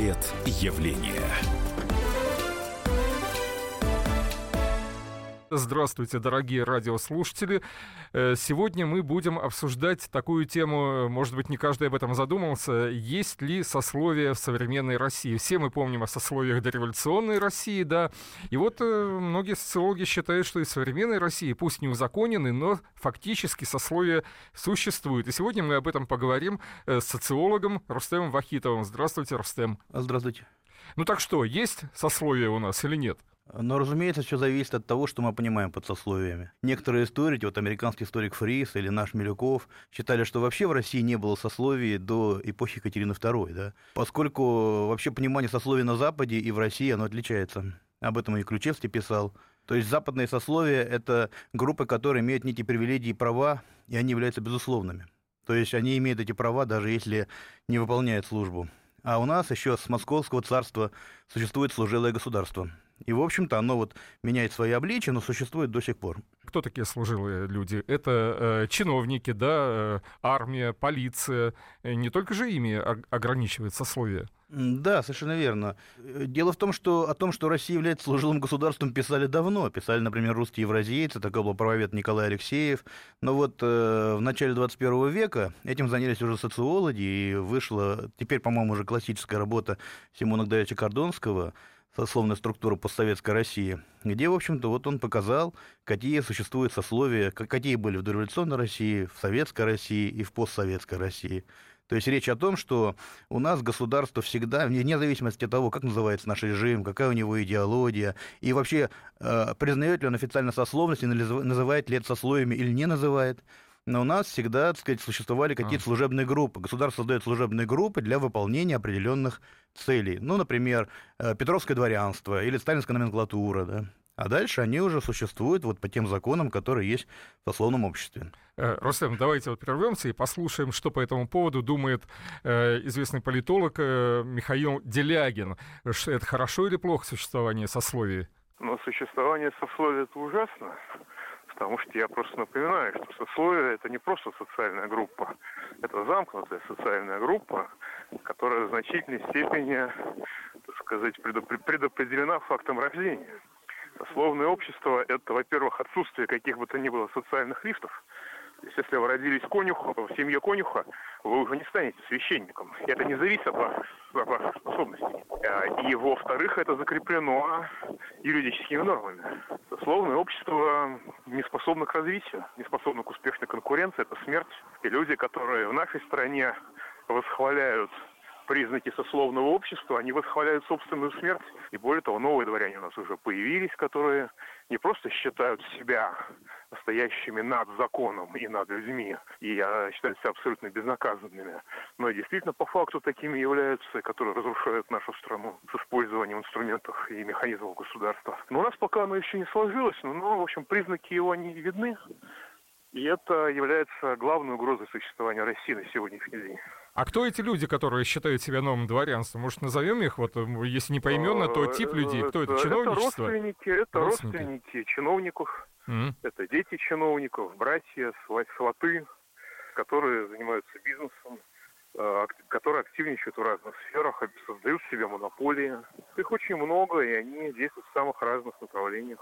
Портрет явления. Здравствуйте, дорогие радиослушатели. Э, сегодня мы будем обсуждать такую тему, может быть, не каждый об этом задумался, есть ли сословие в современной России. Все мы помним о сословиях дореволюционной России, да. И вот э, многие социологи считают, что и в современной России, пусть не узаконены, но фактически сословие существует. И сегодня мы об этом поговорим э, с социологом Рустемом Вахитовым. Здравствуйте, Рустем. Здравствуйте. Ну так что, есть сословие у нас или нет? Но, разумеется, все зависит от того, что мы понимаем под сословиями. Некоторые историки, вот американский историк Фрис или наш Милюков, считали, что вообще в России не было сословий до эпохи Екатерины II, да? поскольку вообще понимание сословий на Западе и в России, оно отличается. Об этом и Ключевский писал. То есть западные сословия – это группы, которые имеют некие привилегии и права, и они являются безусловными. То есть они имеют эти права, даже если не выполняют службу. А у нас еще с Московского царства существует служилое государство. И, в общем-то, оно вот меняет свои обличия, но существует до сих пор. Кто такие служилые люди? Это э, чиновники, да, э, армия, полиция. Э, не только же ими ограничивает сословие. Да, совершенно верно. Дело в том, что о том, что Россия является служилым государством, писали давно. Писали, например, русские евразийцы, такой был правовед Николай Алексеев. Но вот э, в начале 21 века этим занялись уже социологи, и вышла теперь, по-моему, уже классическая работа Симона Гдавича Кордонского сословная структура постсоветской России, где, в общем-то, вот он показал, какие существуют сословия, какие были в дореволюционной России, в советской России и в постсоветской России. То есть речь о том, что у нас государство всегда, вне зависимости от того, как называется наш режим, какая у него идеология, и вообще э, признает ли он официально сословность, называет ли это сословиями или не называет, но у нас всегда, так сказать, существовали какие-то а. служебные группы. Государство создает служебные группы для выполнения определенных целей. Ну, например, э, Петровское дворянство или сталинская номенклатура, да. А дальше они уже существуют вот по тем законам, которые есть в сословном обществе. Э, Рустем, давайте вот прервемся и послушаем, что по этому поводу думает э, известный политолог э, Михаил Делягин. Это хорошо или плохо существование сословий? Ну, существование сословия – это ужасно. Потому что я просто напоминаю, что сословие – это не просто социальная группа, это замкнутая социальная группа, которая в значительной степени, так сказать, предопределена фактом рождения. Сословное общество – это, во-первых, отсутствие каких бы то ни было социальных лифтов, если вы родились конюхом, в семье конюха, вы уже не станете священником. Это не зависит от от ваших способностей. А, и, во-вторых, это закреплено юридическими нормами. Сословное общество не способно к развитию, не способно к успешной конкуренции, это смерть. И люди, которые в нашей стране восхваляют признаки сословного общества, они восхваляют собственную смерть. И более того, новые дворяне у нас уже появились, которые не просто считают себя стоящими над законом и над людьми, и я считаю себя абсолютно безнаказанными, но действительно по факту такими являются, которые разрушают нашу страну с использованием инструментов и механизмов государства. Но у нас пока оно еще не сложилось, но, в общем, признаки его не видны. И это является главной угрозой существования России на сегодняшний день. А кто эти люди, которые считают себя новым дворянством? Может, назовем их, вот, если не поименно, то тип людей? Кто это? Чиновничество? Это родственники, это родственники, родственники чиновников, mm-hmm. это дети чиновников, братья, сваты, которые занимаются бизнесом, э, которые активничают в разных сферах, создают себе монополии. Их очень много, и они действуют в самых разных направлениях.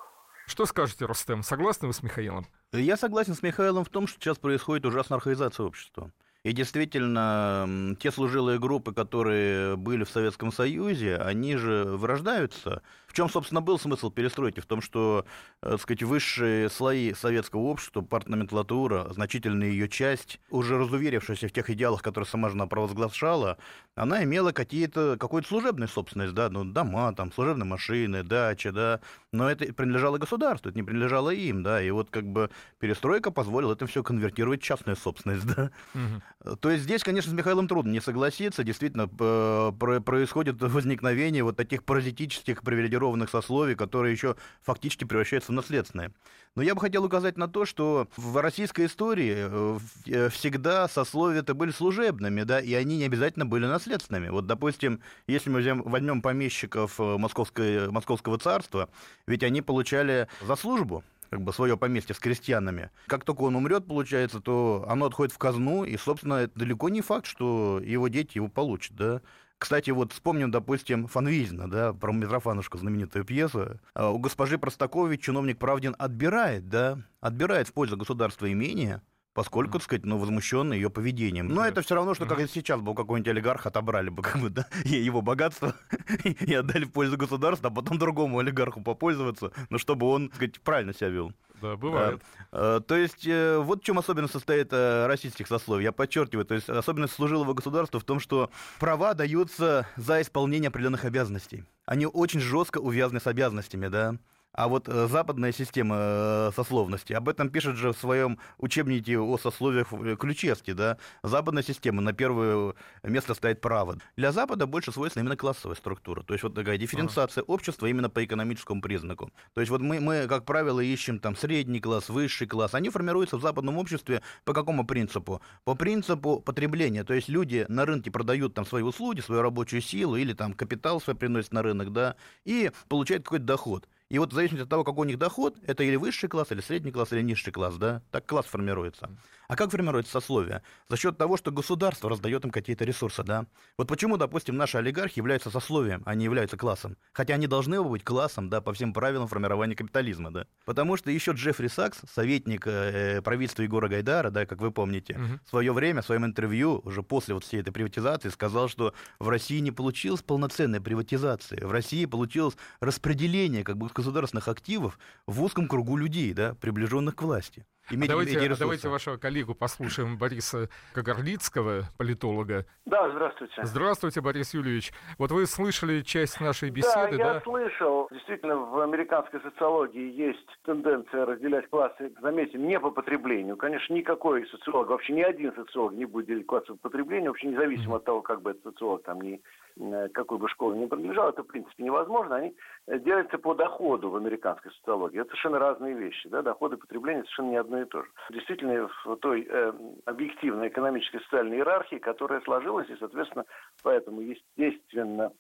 Что скажете, Рустем? Согласны вы с Михаилом? Я согласен с Михаилом в том, что сейчас происходит ужасная архаизация общества. И действительно, те служилые группы, которые были в Советском Союзе, они же вырождаются. В чем, собственно, был смысл перестройки? В том, что, э, так сказать, высшие слои советского общества, партноменклатура, значительная ее часть, уже разуверившаяся в тех идеалах, которые сама жена провозглашала, она имела какие-то, какую-то служебную собственность, да, ну, дома, там, служебные машины, дача, да, но это принадлежало государству, это не принадлежало им, да, и вот как бы перестройка позволила это все конвертировать в частную собственность, да. Угу. То есть здесь, конечно, с Михаилом трудно не согласиться. Действительно, происходит возникновение вот таких паразитических привилегированных сословий, которые еще фактически превращаются в наследственные. Но я бы хотел указать на то, что в российской истории э, э, всегда сословия это были служебными, да, и они не обязательно были наследственными. Вот, допустим, если мы возьмем, помещиков э, Московской, Московского царства, ведь они получали за службу как бы свое поместье с крестьянами. Как только он умрет, получается, то оно отходит в казну, и, собственно, далеко не факт, что его дети его получат, да. Кстати, вот вспомним, допустим, Фанвизина, да, про Митрофанушку, знаменитую пьесу. А у госпожи Простакович чиновник Правдин отбирает, да, отбирает в пользу государства имение, поскольку, так сказать, ну, возмущенный ее поведением. Но это все равно, что как если сейчас бы у какого-нибудь олигарха отобрали бы как бы, да, его богатство и отдали в пользу государства, а потом другому олигарху попользоваться, ну, чтобы он, так сказать, правильно себя вел. Да, бывает. А, то есть э, вот в чем особенность состоит э, российских сословий. Я подчеркиваю, то есть особенность служилого государства в том, что права даются за исполнение определенных обязанностей. Они очень жестко увязаны с обязанностями, да. А вот э, западная система э, сословности, об этом пишет же в своем учебнике о сословиях э, Ключевский, да, западная система, на первое место стоит право. Для Запада больше свойственна именно классовая структура, то есть вот такая дифференциация общества именно по экономическому признаку. То есть вот мы, мы, как правило, ищем там средний класс, высший класс, они формируются в западном обществе по какому принципу? По принципу потребления, то есть люди на рынке продают там свои услуги, свою рабочую силу или там капитал свой приносят на рынок, да, и получают какой-то доход. И вот в зависимости от того, какой у них доход, это или высший класс, или средний класс, или низший класс, да, так класс формируется. А как формируется сословие? За счет того, что государство раздает им какие-то ресурсы, да. Вот почему, допустим, наши олигархи являются сословием, а не являются классом. Хотя они должны быть классом, да, по всем правилам формирования капитализма, да. Потому что еще Джеффри Сакс, советник э, правительства Егора Гайдара, да, как вы помните, угу. в свое время, в своем интервью, уже после вот всей этой приватизации, сказал, что в России не получилась полноценная приватизация. В России получилось распределение как бы государственных активов в узком кругу людей, да, приближенных к власти иметь, давайте, иметь давайте вашего коллегу послушаем, Бориса Кагарлицкого, политолога. Да, здравствуйте. Здравствуйте, Борис Юрьевич. Вот вы слышали часть нашей беседы, да? я слышал. Действительно, в американской социологии есть тенденция разделять классы, заметим, не по потреблению. Конечно, никакой социолог, вообще ни один социолог не будет делить классы по потреблению, вообще независимо mm-hmm. от того, как бы этот социолог там не Э, какой бы школе ни принадлежал, это в принципе невозможно, они э, делятся по доходу в американской социологии. Это совершенно разные вещи. Да? Доходы и потребление совершенно не одно и то же. Действительно, в той э, объективной экономической социальной иерархии, которая сложилась, и, соответственно, поэтому, естественно,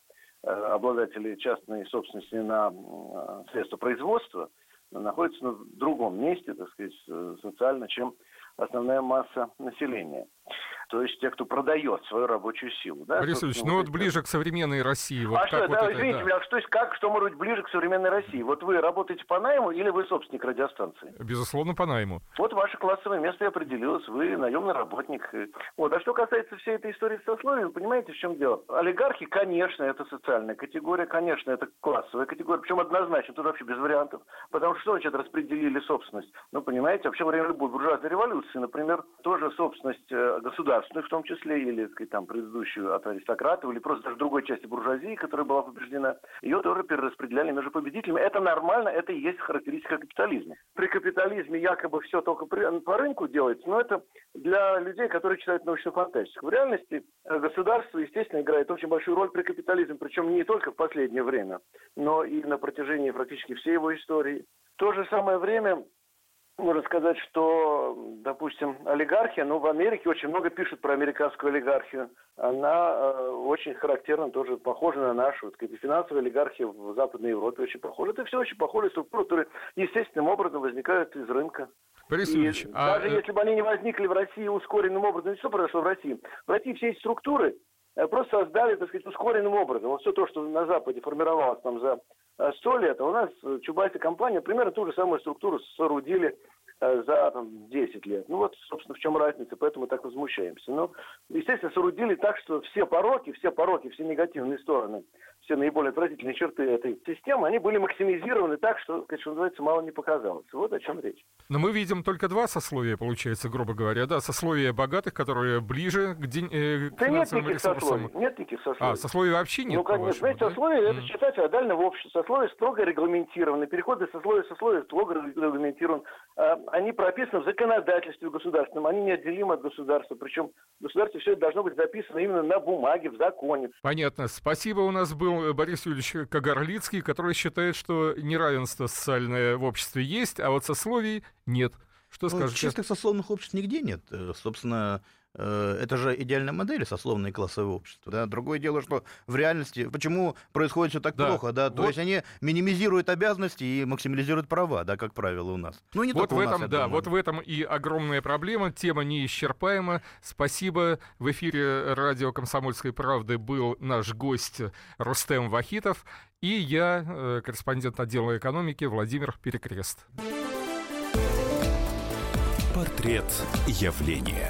э, обладатели частной собственности на э, средства производства находятся на другом месте, так сказать, социально, чем основная масса населения то есть те, кто продает свою рабочую силу. Да, Борис Ильич, ну вот ближе к современной России. Вот а как что, вот да, это, извините да. меня, что, как, что может быть ближе к современной России? Вот вы работаете по найму или вы собственник радиостанции? Безусловно, по найму. Вот ваше классовое место и определилось, вы наемный работник. Вот. А что касается всей этой истории с сословием, понимаете, в чем дело? Олигархи, конечно, это социальная категория, конечно, это классовая категория, причем однозначно, тут вообще без вариантов. Потому что что значит распределили собственность? Ну, понимаете, вообще во время любой буржуазной революции, например, тоже собственность э, государственную в том числе, или сказать, там, предыдущую от аристократов, или просто даже другой части буржуазии, которая была побеждена, ее тоже перераспределяли между победителями. Это нормально, это и есть характеристика капитализма. При капитализме якобы все только по рынку делается, но это для людей, которые читают научную фантастику. В реальности э, государство, естественно, играет очень большую роль при капитализме, причем не только в последнее время, но и на протяжении практически всей его истории. В то же самое время можно сказать, что, допустим, олигархия, ну, в Америке очень много пишут про американскую олигархию. Она э, очень характерна, тоже похожа на нашу. Вот, сказать, финансовая олигархия в Западной Европе очень похожа. Это все очень похожие структуры, которые естественным образом возникают из рынка. Борис Ильич, и а... даже если бы они не возникли в России ускоренным образом, что произошло в России? В России все эти структуры э, просто создали, так сказать, ускоренным образом. Вот все то, что на Западе формировалось там за сто лет, а у нас э, Чубайсы компания примерно ту же самую структуру соорудили за там, 10 лет. Ну вот, собственно, в чем разница, поэтому мы так возмущаемся. Ну, естественно, соорудили так, что все пороки, все пороки, все негативные стороны все наиболее отвратительные черты этой системы, они были максимизированы так, что, что называется, мало не показалось. Вот о чем речь. Но мы видим только два сословия, получается, грубо говоря, да, сословия богатых, которые ближе к, день, э, к да нет никаких сословий, нет никаких сословий. А, сословий вообще нет, Ну, конечно, знаете, да? сословия, mm. это считать отдельно в обществе. Сословия строго регламентированы, переходы сословия в сословие строго регламентированы. Они прописаны в законодательстве государственном, они неотделимы от государства. Причем в государстве все это должно быть записано именно на бумаге, в законе. Понятно. Спасибо. У нас был Борис Юрьевич Кагарлицкий, который считает, что неравенство социальное в обществе есть, а вот сословий нет. Что ну, скажете? Честных сословных обществ нигде нет. Э, собственно, это же идеальная модель, сословное и классовое общество. Да? Другое дело, что в реальности, почему происходит все так да. плохо, да, то вот. есть они минимизируют обязанности и максимализируют права, да, как правило, у нас. Ну, не вот в этом, нас, да, думаю. вот в этом и огромная проблема, тема неисчерпаема. Спасибо. В эфире радио «Комсомольской правды» был наш гость Рустем Вахитов и я, э, корреспондент отдела экономики Владимир Перекрест. Портрет явления.